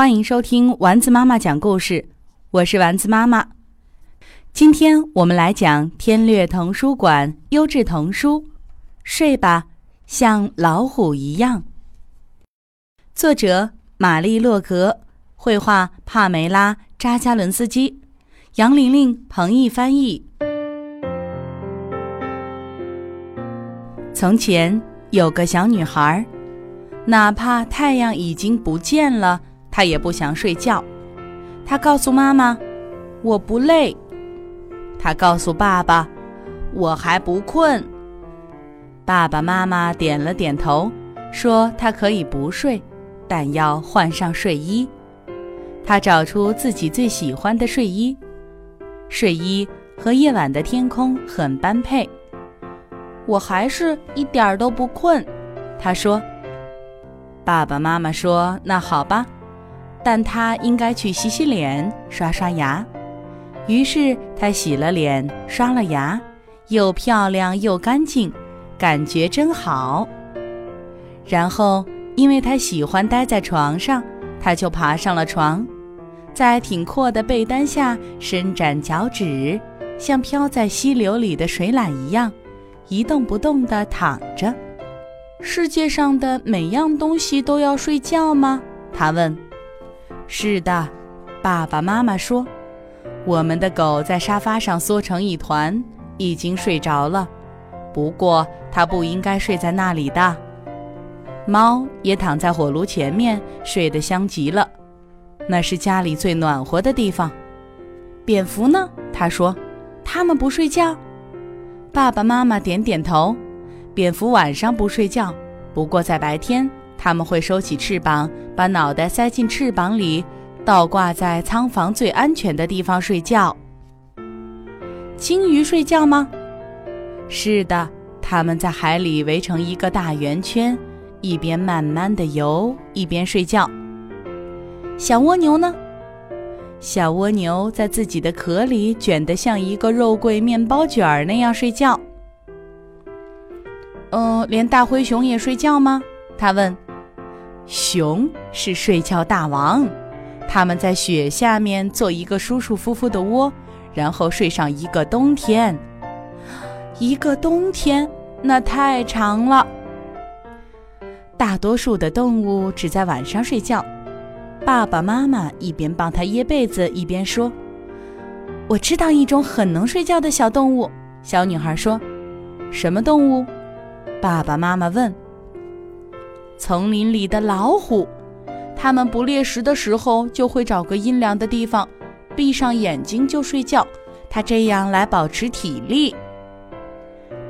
欢迎收听丸子妈妈讲故事，我是丸子妈妈。今天我们来讲天略童书馆优质童书《睡吧，像老虎一样》。作者玛丽洛格，绘画帕梅拉扎加伦斯基，杨玲玲、彭毅翻译。从前有个小女孩，哪怕太阳已经不见了，他也不想睡觉。他告诉妈妈：“我不累。”他告诉爸爸：“我还不困。”爸爸妈妈点了点头，说：“他可以不睡，但要换上睡衣。”他找出自己最喜欢的睡衣，睡衣和夜晚的天空很般配。我还是一点儿都不困，他说。爸爸妈妈说：“那好吧，但他应该去洗洗脸、刷刷牙。”于是他洗了脸、刷了牙，又漂亮又干净，感觉真好。然后，因为他喜欢待在床上，他就爬上了床，在挺阔的被单下伸展脚趾，像飘在溪流里的水獭一样。一动不动地躺着。世界上的每样东西都要睡觉吗？他问。是的，爸爸妈妈说。我们的狗在沙发上缩成一团，已经睡着了。不过它不应该睡在那里的。猫也躺在火炉前面，睡得香极了。那是家里最暖和的地方。蝙蝠呢？他说。它们不睡觉。爸爸妈妈点点头。蝙蝠晚上不睡觉，不过在白天，他们会收起翅膀，把脑袋塞进翅膀里，倒挂在仓房最安全的地方睡觉。鲸鱼睡觉吗？是的，它们在海里围成一个大圆圈，一边慢慢的游，一边睡觉。小蜗牛呢？小蜗牛在自己的壳里卷得像一个肉桂面包卷儿那样睡觉。嗯，连大灰熊也睡觉吗？他问。熊是睡觉大王，他们在雪下面做一个舒舒服服的窝，然后睡上一个冬天。一个冬天，那太长了。大多数的动物只在晚上睡觉。爸爸妈妈一边帮他掖被子，一边说：“我知道一种很能睡觉的小动物。”小女孩说：“什么动物？”爸爸妈妈问：“丛林里的老虎，它们不猎食的时候就会找个阴凉的地方，闭上眼睛就睡觉。它这样来保持体力。”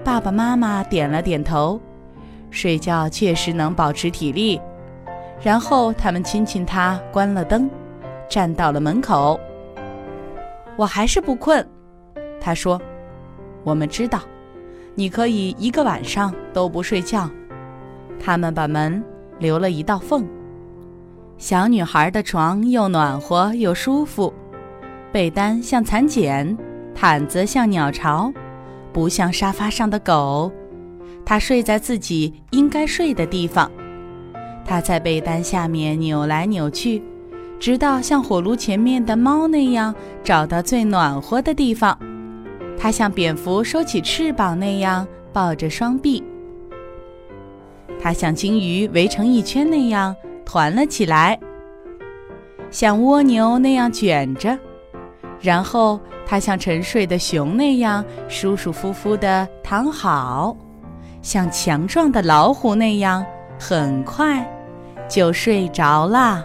爸爸妈妈点了点头，睡觉确实能保持体力。然后他们亲亲它，关了灯，站到了门口。我还是不困，他说：“我们知道，你可以一个晚上都不睡觉。”他们把门留了一道缝。小女孩的床又暖和又舒服，被单像蚕茧，毯子像鸟巢，不像沙发上的狗。她睡在自己应该睡的地方。她在被单下面扭来扭去，直到像火炉前面的猫那样找到最暖和的地方。她像蝙蝠收起翅膀那样抱着双臂。它像鲸鱼围成一圈那样团了起来，像蜗牛那样卷着。然后它像沉睡的熊那样舒舒服服地躺好，像强壮的老虎那样很快。就睡着啦。